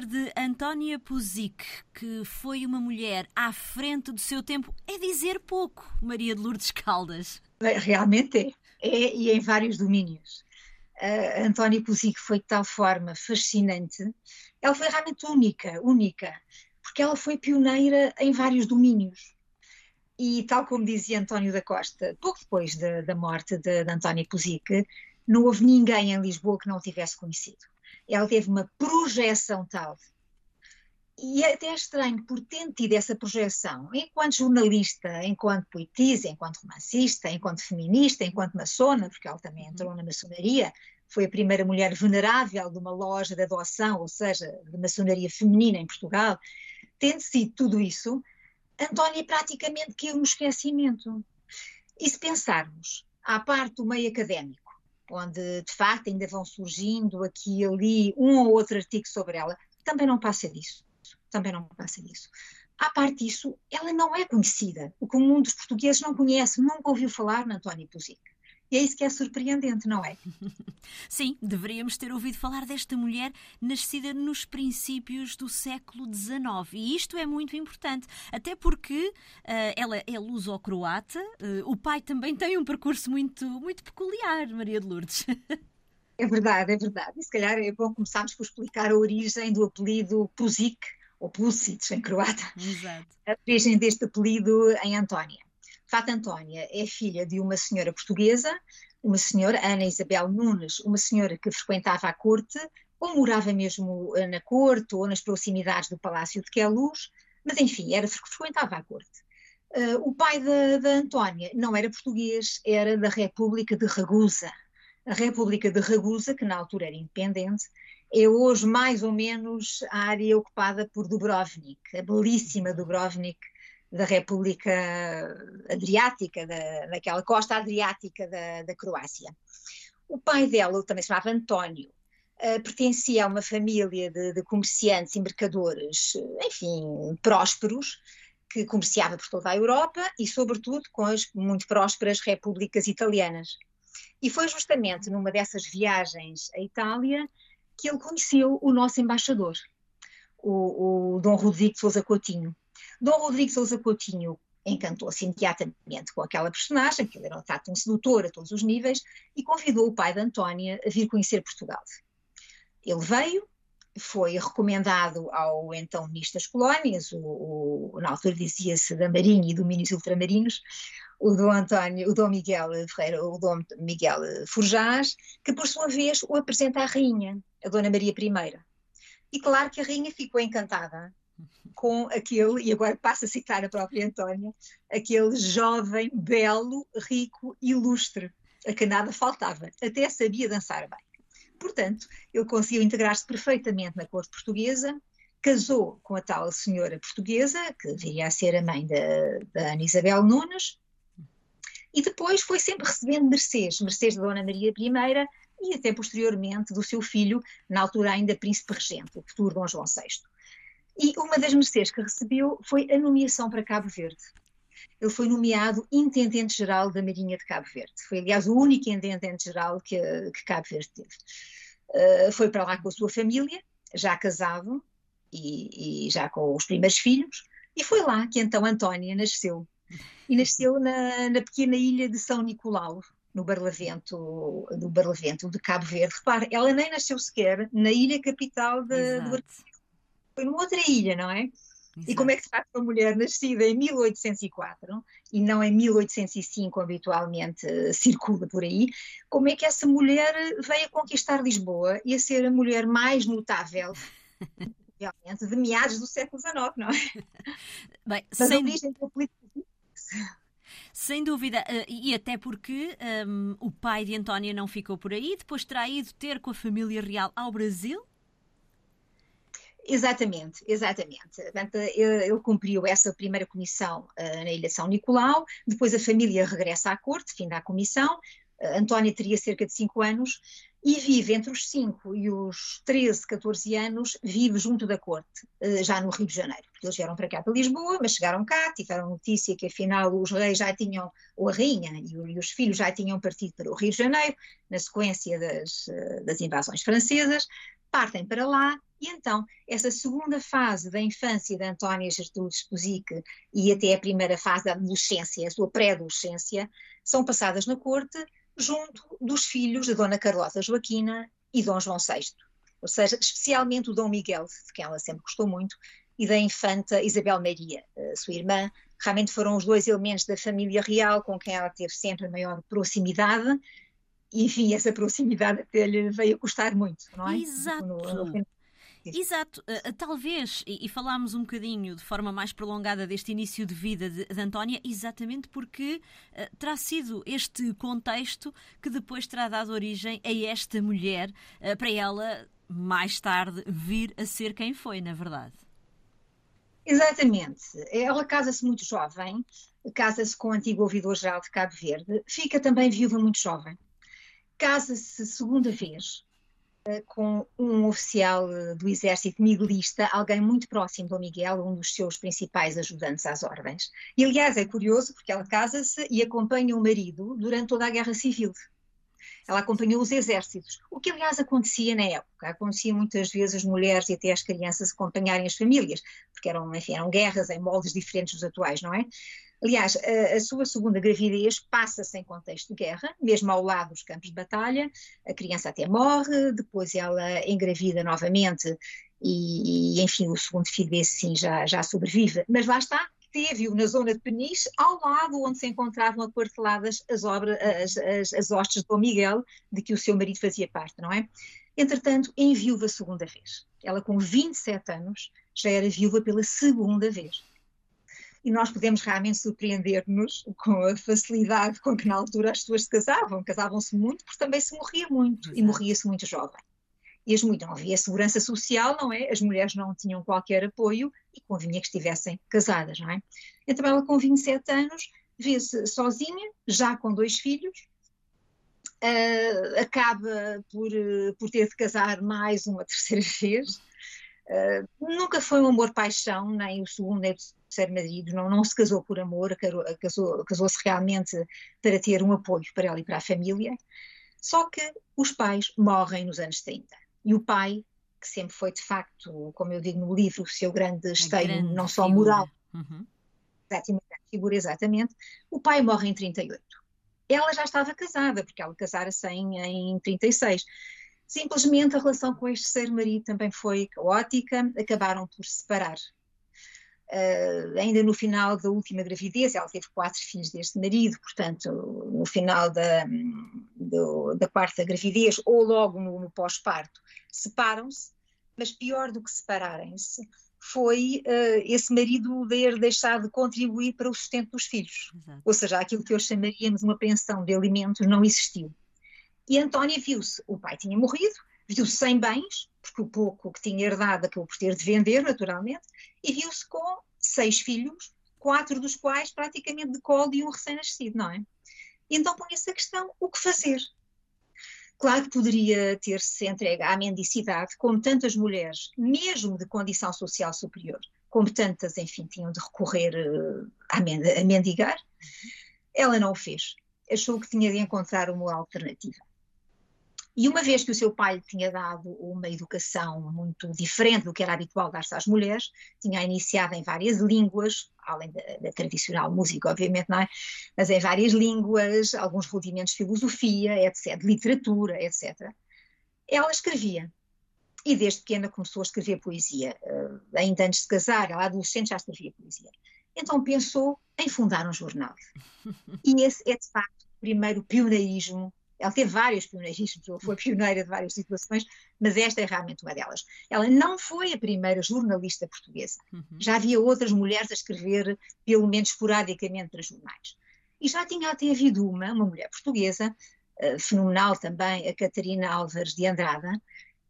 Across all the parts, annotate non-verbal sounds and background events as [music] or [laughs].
Dizer de Antónia Puzic que foi uma mulher à frente do seu tempo é dizer pouco, Maria de Lourdes Caldas. Realmente é, é e em vários domínios. Uh, Antónia Puzic foi de tal forma fascinante, ela foi realmente única, única, porque ela foi pioneira em vários domínios. E tal como dizia António da Costa, pouco depois da, da morte de, de Antónia Puzic, não houve ninguém em Lisboa que não o tivesse conhecido ela teve uma projeção tal. E é até estranho, por ter tido essa projeção, enquanto jornalista, enquanto poetisa, enquanto romancista, enquanto feminista, enquanto maçona, porque ela também entrou na maçonaria, foi a primeira mulher venerável de uma loja de adoção, ou seja, de maçonaria feminina em Portugal, tendo sido tudo isso, Antónia praticamente caiu no esquecimento. E se pensarmos, à parte do meio académico, onde de facto ainda vão surgindo aqui e ali um ou outro artigo sobre ela, também não passa disso. Também não passa disso. À parte disso, ela não é conhecida. O comum dos portugueses não conhece, nunca ouviu falar na Antónia Puzic. E é isso que é surpreendente, não é? [laughs] Sim, deveríamos ter ouvido falar desta mulher nascida nos princípios do século XIX. E isto é muito importante, até porque uh, ela é luso-croata, uh, o pai também tem um percurso muito, muito peculiar, Maria de Lourdes. [laughs] É verdade, é verdade. E se calhar é bom começarmos por explicar a origem do apelido Puzic, ou Pusic em croata. Exato. A origem deste apelido em Antónia. Fata Antónia é filha de uma senhora portuguesa, uma senhora, Ana Isabel Nunes, uma senhora que frequentava a corte, ou morava mesmo eh, na corte, ou nas proximidades do Palácio de Queluz, mas enfim, era frequentava a corte. Uh, o pai da Antónia não era português, era da República de Ragusa. A República de Ragusa, que na altura era independente, é hoje mais ou menos a área ocupada por Dubrovnik, a belíssima Dubrovnik, da República Adriática, da, daquela costa adriática da, da Croácia. O pai dela, também se chamava António, uh, pertencia a uma família de, de, comerciantes e mercadores, enfim, prósperos, que comerciava por toda a Europa e, sobretudo, com as muito prósperas repúblicas italianas. E foi justamente numa dessas viagens à Itália que ele conheceu o nosso embaixador, o, o Dom Rodrigo de Sousa Coutinho, Dom Rodrigo Sousa Coutinho encantou-se imediatamente com aquela personagem, que ele era um tato um sedutor a todos os níveis, e convidou o pai de Antónia a vir conhecer Portugal. Ele veio, foi recomendado ao então Ministro das Colónias, o, o na altura dizia-se da Marinha e domínios ultramarinos, o Dom António, o Dom Miguel Ferreira, o Dom Miguel Forjás, que por sua vez o apresenta à rainha, a Dona Maria I. E claro que a rainha ficou encantada com aquele, e agora passo a citar a própria Antónia, aquele jovem, belo, rico, ilustre, a que nada faltava, até sabia dançar bem. Portanto, ele conseguiu integrar-se perfeitamente na corte portuguesa, casou com a tal senhora portuguesa, que viria a ser a mãe da, da Ana Isabel Nunes, e depois foi sempre recebendo mercês, mercês da Dona Maria I e até posteriormente do seu filho, na altura ainda príncipe regente, o futuro Dom João VI. E uma das mercês que recebeu foi a nomeação para Cabo Verde. Ele foi nomeado Intendente-Geral da Marinha de Cabo Verde. Foi, aliás, o único Intendente-Geral que, que, Cabo Verde teve. Uh, foi para lá com a sua família, já casado e, e, já com os primeiros filhos, e foi lá que então Antónia nasceu. E nasceu na, na pequena ilha de São Nicolau, no Barlavento, no Barlavento de Cabo Verde. Repare, ela nem nasceu sequer na ilha capital de, do foi numa outra ilha, não é? Exato. E como é que se faz uma mulher nascida em 1804 e não em 1805, habitualmente uh, circula por aí, como é que essa mulher veio a conquistar Lisboa e a ser a mulher mais notável realmente de meados do século XIX, não é? [laughs] Bem, Mas sem... origem política. Sem dúvida, eh, e até porque um, o pai de Antónia não ficou por aí, depois terá ido ter com a família real ao Brasil Exatamente, exatamente. Ele, cumpriu essa primeira comissão uh, na Ilha São Nicolau, depois a família regressa à corte, fim da comissão. Uh, Antónia teria cerca de 5 anos e vive entre os 5 e os 13, 14 anos, vive junto da corte, uh, já no Rio de Janeiro. Eles vieram para cá, para Lisboa, mas chegaram cá, tiveram notícia que afinal os reis já tinham, ou a rainha e, e os filhos já tinham partido para o Rio de Janeiro, na sequência das, das invasões francesas, partem para lá E então, essa segunda fase da infância da Antónia Gertrude Spusic e até a primeira fase da adolescência, a sua pré-adolescência, são passadas na corte junto dos filhos de Dona Carlota Joaquina e Dom João VI. Ou seja, especialmente o Dom Miguel, de quem ela sempre gostou muito, e da infanta Isabel Maria, sua irmã. Realmente foram os dois elementos da família real com quem ela teve sempre a maior proximidade. E, enfim, essa proximidade até lhe veio a custar muito, não é? Exato. No, no, Exato, uh, talvez, e, e, falámos um bocadinho de forma mais prolongada deste início de vida de, de Antónia, exatamente porque uh, terá sido este contexto que depois terá dado origem a esta mulher, uh, para ela mais tarde vir a ser quem foi, na verdade. Exatamente. Ela casa-se muito jovem, casa-se com o antigo ouvidor-geral de Cabo Verde, fica também viúva muito jovem. Casa-se segunda vez, com um oficial eh, do exército miguelista, alguém muito próximo do Miguel, um dos seus principais ajudantes às ordens. E, aliás, é curioso porque ela casa-se e acompanha o marido durante toda a Guerra Civil. Ela acompanhou os exércitos, o que aliás acontecia na época. Acontecia muitas vezes as mulheres e até as crianças acompanharem as famílias, porque eram, enfim, eram guerras em moldes diferentes dos atuais, não é? Aliás, a, a sua segunda gravidez passa-se em contexto de guerra, mesmo ao lado dos campos de batalha. A criança até morre, depois ela engravida novamente e, e enfim, o segundo filho, esse sim, já, já sobrevive. Mas lá está, teve-o na zona de Peniche, ao lado onde se encontravam aquarteladas as, obras, as, as, as hostes de Dom Miguel, de que o seu marido fazia parte, não é? Entretanto, enviou-a segunda vez. Ela, com 27 anos, já era viúva pela segunda vez e nós podemos realmente surpreender-nos com a facilidade com que na altura as pessoas se casavam. Casavam-se muito porque também se morria muito Exato. e morria-se muito jovem. E as mulheres, não havia segurança social, não é? As mulheres não tinham qualquer apoio e convinha que estivessem casadas, não é? Então ela com 27 anos vê-se sozinha, já com dois filhos, uh, acaba por, uh, por ter de casar mais uma [laughs] terceira vez. Uh, nunca foi um amor-paixão, nem o segundo nem o terceiro marido, não, não se casou por amor, casou-se casou realmente para ter um apoio para ela e para a família. Só que os pais morrem nos anos 30. E o pai, que sempre foi de facto, como eu digo no livro, o seu grande esteio, não só figura. moral, uhum. exatamente, figura exatamente, o pai morre em 38. Ela já estava casada, porque ela casara-se em, em 36. Simplesmente a relação com este ser marido também foi caótica, acabaram por se separar. Uh, ainda no final da última gravidez, ela teve quatro filhos deste marido, portanto, no final da, do, da quarta gravidez ou logo no, no pós-parto, separam-se, mas pior do que separarem-se foi uh, esse marido ter deixado de contribuir para o sustento dos filhos. Exato. Ou seja, aquilo que hoje chamaríamos uma pensão de alimentos não existiu. E Antónia viu-se, o pai tinha morrido, viu-se sem bens, porque o pouco que tinha herdado acabou por ter de vender, naturalmente, e viu-se com seis filhos, quatro dos quais praticamente de colo e um recém-nascido, não é? E então põe-se a questão, o que fazer? Claro que poderia ter-se entregue à mendicidade, como tantas mulheres, mesmo de condição social superior, como tantas, enfim, tinham de recorrer uh, a, mendigar. Ela não o fez. Achou que tinha de encontrar uma alternativa. E uma vez que o seu pai lhe tinha dado uma educação muito diferente do que era habitual dar-se às mulheres, tinha iniciado em várias línguas, além da, da, tradicional música, obviamente, não é? Mas em várias línguas, alguns rudimentos de filosofia, etc., de literatura, etc. Ela escrevia. E desde pequena começou a escrever poesia. Uh, ainda antes de casar, ela adolescente já escrevia poesia. Então pensou em fundar um jornal. [laughs] E esse é, de facto, o primeiro pioneirismo ela teve vários pioneirismos, ou [laughs] foi pioneira de várias situações, mas esta é realmente uma delas. Ela não foi a primeira jornalista portuguesa. Uhum. Já havia outras mulheres a escrever, pelo menos esporadicamente, para jornais. E já tinha até havido uma, uma mulher portuguesa, uh, fenomenal também, a Catarina Álvares de Andrada,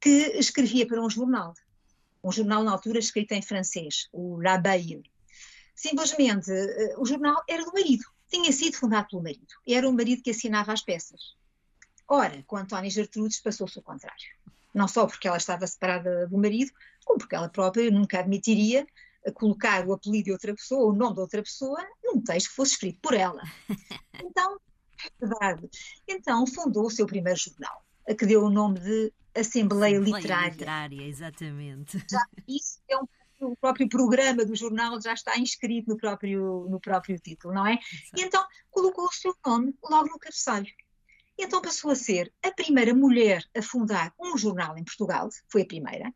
que escrevia para um jornal. Um jornal na altura escrito em francês, o La Baille. Simplesmente, uh, o jornal era do marido. Tinha sido fundado pelo marido. Era o marido que assinava as peças. Ora, com Antónia Gertrudes passou-se o contrário. Não só porque ela estava separada do marido, como porque ela própria nunca admitiria colocar o apelido de outra pessoa, o nome de outra pessoa, num texto que fosse escrito por ela. [laughs] Então, é verdade. Então fundou o seu primeiro jornal, a que deu o nome de Assembleia, Assembleia Literária. Literária, exatamente. Já, isso é um o próprio programa do jornal já está inscrito no próprio, no próprio título, não é? Exato. E então colocou o seu nome logo no cabeçalho. Então passou a ser a primeira mulher a fundar um jornal em Portugal, foi a primeira,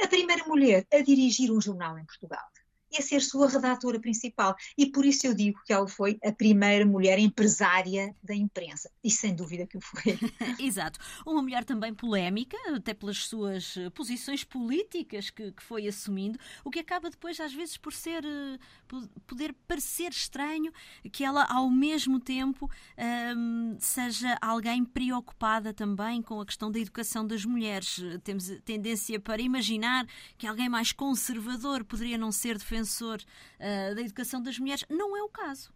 a primeira mulher a dirigir um jornal em Portugal e a ser sua redatora principal. E por isso eu digo que ela foi a primeira mulher empresária da imprensa. E sem dúvida que o foi. [laughs] [laughs] Exato. Uma mulher também polémica, até pelas suas eh, posições políticas que, que foi assumindo, o que acaba depois, às vezes, por ser eh, poder parecer estranho que ela, ao mesmo tempo, um, seja alguém preocupada também com a questão da educação das mulheres. Temos tendência para imaginar que alguém mais conservador poderia não ser defensor defensor uh, da educação das mulheres. Não é o caso.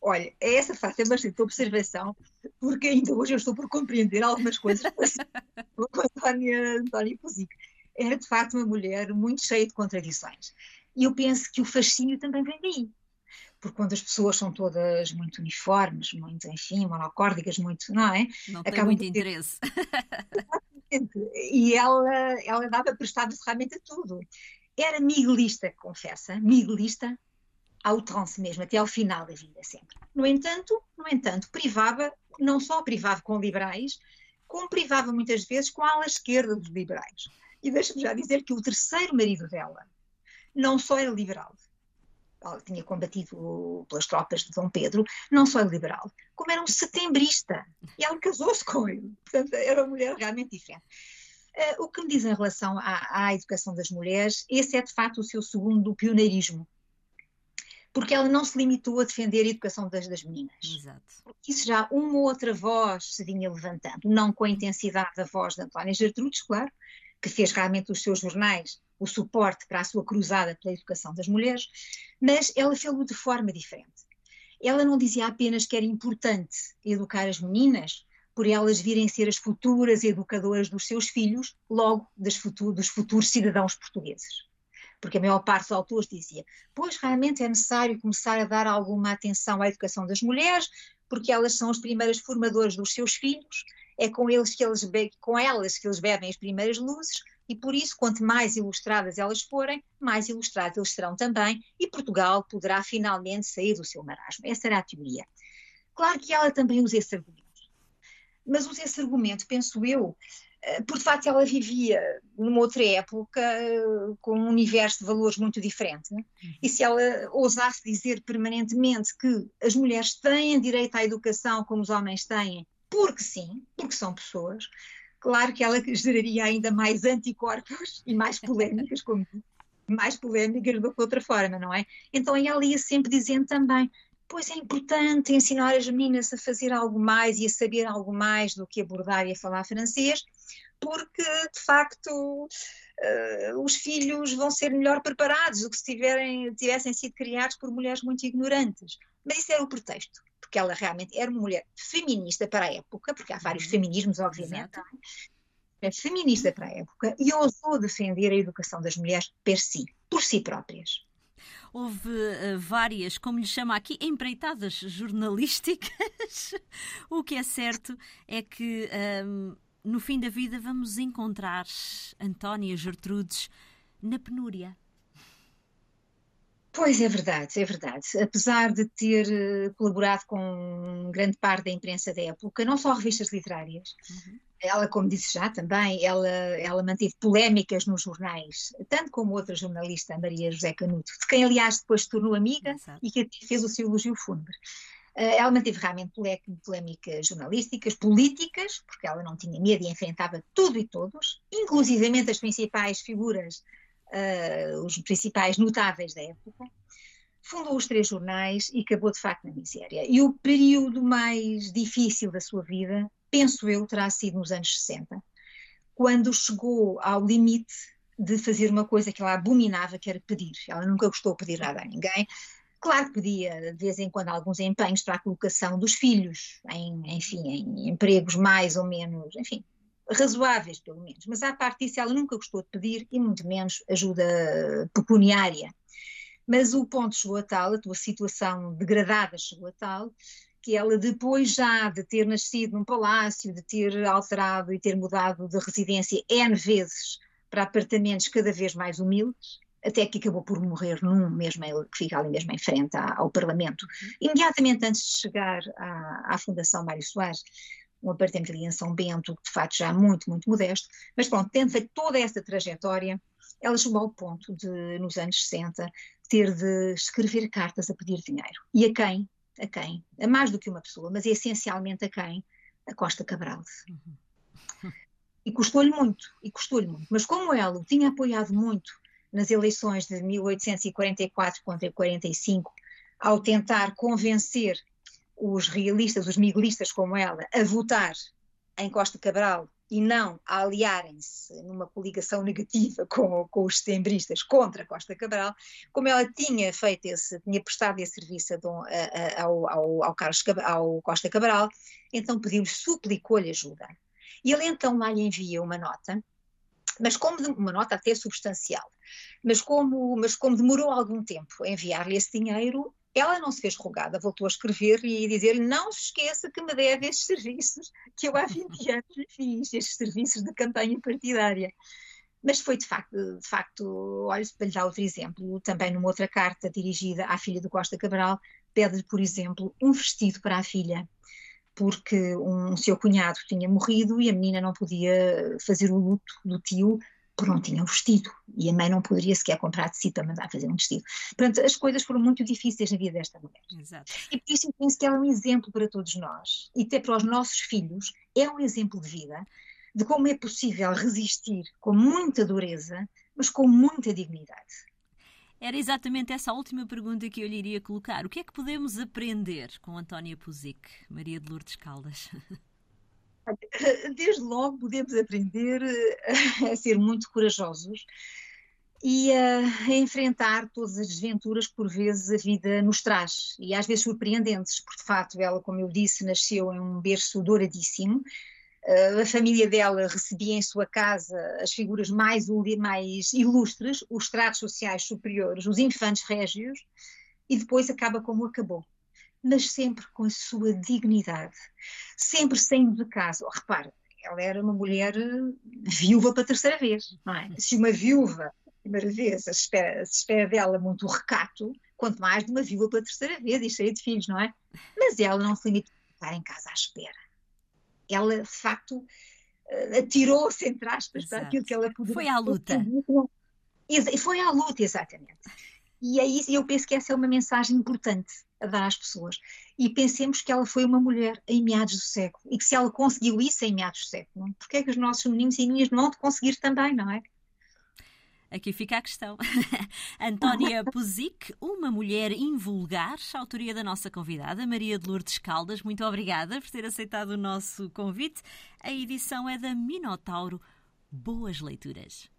Olha, essa faz é bastante observação, porque ainda hoje eu estou por compreender algumas coisas [laughs] com a Antónia, Antónia Puzic. Era de facto uma mulher muito cheia de contradições. E eu penso que o fascínio também vem daí. Porque quando as pessoas são todas muito uniformes, muito, enfim, monocórdicas, muito, não é? Não tem muito ter... interesse. e ela, ela dava prestado realmente a tudo. Era miguelista, confessa, miguelista ao trance mesmo, até ao final da vida sempre. No entanto, no entanto, privava, não só privava com liberais, como privava muitas vezes com a ala esquerda dos liberais. E deixa-me já dizer que o terceiro marido dela não só era liberal, ela tinha combatido pelas tropas de Dom Pedro, não só era liberal, como era um setembrista. E ela casou-se com ele. Portanto, era uma mulher realmente diferente. Uh, o que me diz em relação à, à, educação das mulheres, esse é de facto o seu segundo pioneirismo. Porque ela não se limitou a defender a educação das, das meninas. Exato. Isso já uma ou outra voz se vinha levantando, não com a intensidade da voz de Antónia Gertrudes, claro, que fez realmente os seus jornais o suporte para a sua cruzada pela educação das mulheres, mas ela fez-o de forma diferente. Ela não dizia apenas que era importante educar as meninas, por elas virem ser as futuras educadoras dos seus filhos, logo dos futuros cidadãos portugueses. Porque a maior parte dos autores dizia, pois realmente é necessário começar a dar alguma atenção à educação das mulheres, porque elas são as primeiras formadoras dos seus filhos, é com, eles que eles com elas que eles bebem as primeiras luzes, e por isso, quanto mais ilustradas elas forem, mais ilustrados eles serão também, e Portugal poderá finalmente sair do seu marasmo. Essa era a teoria. Claro que ela também usa esse argumento mas usa esse argumento, penso eu, eh, porque de facto ela vivia numa outra época com um universo de valores muito diferente. Né? Uhum. E se ela ousasse dizer permanentemente que as mulheres têm direito à educação como os homens têm, porque sim, porque são pessoas, claro que ela geraria ainda mais anticorpos e mais polémicas, como mais polémicas do que de outra forma, não é? Então ela ia sempre dizendo também, Pois é importante ensinar as meninas a fazer algo mais e a saber algo mais do que abordar e a falar francês, porque de facto uh, os filhos vão ser melhor preparados do que se tiverem, tivessem sido criados por mulheres muito ignorantes. Mas isso era o pretexto, porque ela realmente era uma mulher feminista para a época, porque há vários uhum. feminismos, obviamente. É feminista para a época e ousou defender a educação das mulheres per si, por si próprias houve uh, várias, como lhe chama aqui, empreitadas jornalísticas. [laughs] o que é certo é que um, ehm, no fim da vida vamos encontrar Antónia Gertrudes na penúria. Pois é verdade, é verdade. Apesar de ter eh, colaborado com grande parte da imprensa da época, não só revistas literárias, uhum. Ela, como disse já também, ela, ela manteve polémicas nos jornais, tanto como outra jornalista, Maria José Canuto, de quem, aliás, depois se tornou amiga Exato. e que fez o seu elogio fúnebre. Eh, ela manteve realmente polémicas jornalísticas, políticas, porque ela não tinha medo e enfrentava tudo e todos, inclusivamente as principais figuras, uh, os principais notáveis da época. Fundou os três jornais e acabou de facto na miséria. E o período mais difícil da sua vida penso eu, terá sido nos anos 60, quando chegou ao limite de fazer uma coisa que ela abominava, que era pedir. Ela nunca gostou de pedir nada a ninguém. Claro que pedia de vez em quando alguns empenhos para a colocação dos filhos, em, enfim, em empregos mais ou menos, enfim, razoáveis pelo menos. Mas à parte disso, ela nunca gostou de pedir e muito menos ajuda pecuniária. Mas o ponto chegou a tal, a tua situação degradada chegou a tal, que ela, depois já de ter nascido num palácio, de ter alterado e ter mudado de residência N vezes para apartamentos cada vez mais humildes, até que acabou por morrer num mesmo, que fica ali mesmo em frente ao Parlamento, uhum. imediatamente antes de chegar à, à Fundação Mário Soares, um apartamento ali em São Bento, de facto já muito, muito modesto, mas pronto, tendo feito toda essa trajetória, ela chegou ao ponto de, nos anos 60, ter de escrever cartas a pedir dinheiro. E a quem? A quem? A mais do que uma pessoa, mas essencialmente a quem? A Costa Cabral. E custou-lhe muito, e custou-lhe muito. Mas como ela o tinha apoiado muito nas eleições de 1844 contra 45, ao tentar convencer os realistas, os miguelistas como ela, a votar em Costa Cabral e não aliarem-se numa coligação negativa [laughs] com, com, os setembristas contra Costa Cabral, como ela tinha feito esse, tinha prestado esse serviço a a, a, ao, ao, ao, Carlos, ao Costa Cabral, então pediu-lhe, suplicou-lhe ajuda. E ele então lá lhe envia uma nota, mas como uma nota até substancial, mas como, mas como demorou algum tempo a enviar-lhe esse dinheiro, ela não se fez rogada, voltou a escrever e dizer-lhe: Não se esqueça que me deve estes serviços que eu há 20 [laughs] anos fiz, estes serviços de campanha partidária. Mas foi de facto, de facto, olha, para lhe dar outro exemplo, também numa outra carta dirigida à filha do Costa Cabral, pede-lhe, por exemplo, um vestido para a filha, porque um seu cunhado tinha morrido e a menina não podia fazer o luto do tio porque não tinha um vestido e a mãe não poderia sequer comprar de si para mandar fazer um vestido. Portanto, as coisas foram muito difíceis na vida desta mulher. Exato. E por isso eu penso que ela é um exemplo para todos nós e até para os nossos filhos, é um exemplo de vida, de como é possível resistir com muita dureza, mas com muita dignidade. Era exatamente essa a última pergunta que eu lhe iria colocar. O que é que podemos aprender com Antónia Puzic, Maria de Lourdes Caldas? [laughs] [laughs] Desde logo podemos aprender eh, [laughs] a ser muito corajosos e a, enfrentar todas as desventuras que por vezes a vida nos traz e às vezes surpreendentes, porque de facto ela, como eu disse, nasceu em um berço douradíssimo. Eh, a família dela recebia em sua casa as figuras mais, mais ilustres, os estratos sociais superiores, os infantes régios, e depois acaba como acabou mas sempre com a sua dignidade, sempre saindo de casa. Oh, repare, ela era uma mulher eh, viúva para a terceira vez, não é? Se uma viúva, primeira vez, se espera, se espera dela muito recato, quanto mais de uma viúva para a terceira vez e cheia de filhos, não é? Mas ela não se limitou a ficar em casa à espera. Ela, de facto, eh, atirou-se, entre aspas, Exato. para aquilo que ela podia. Foi à luta. E foi à luta, exatamente. E é isso, eu penso que essa é uma mensagem importante a dar às pessoas. E pensemos que ela foi uma mulher em meados do século e que se ela conseguiu isso em meados do século, porque é que os nossos meninos e meninas não vão conseguir também, não é? Aqui fica a questão. [laughs] Antónia Puzic, uma mulher invulgar, autoria da nossa convidada, Maria de Lourdes Caldas. Muito obrigada por ter aceitado o nosso convite. A edição é da Minotauro. Boas leituras.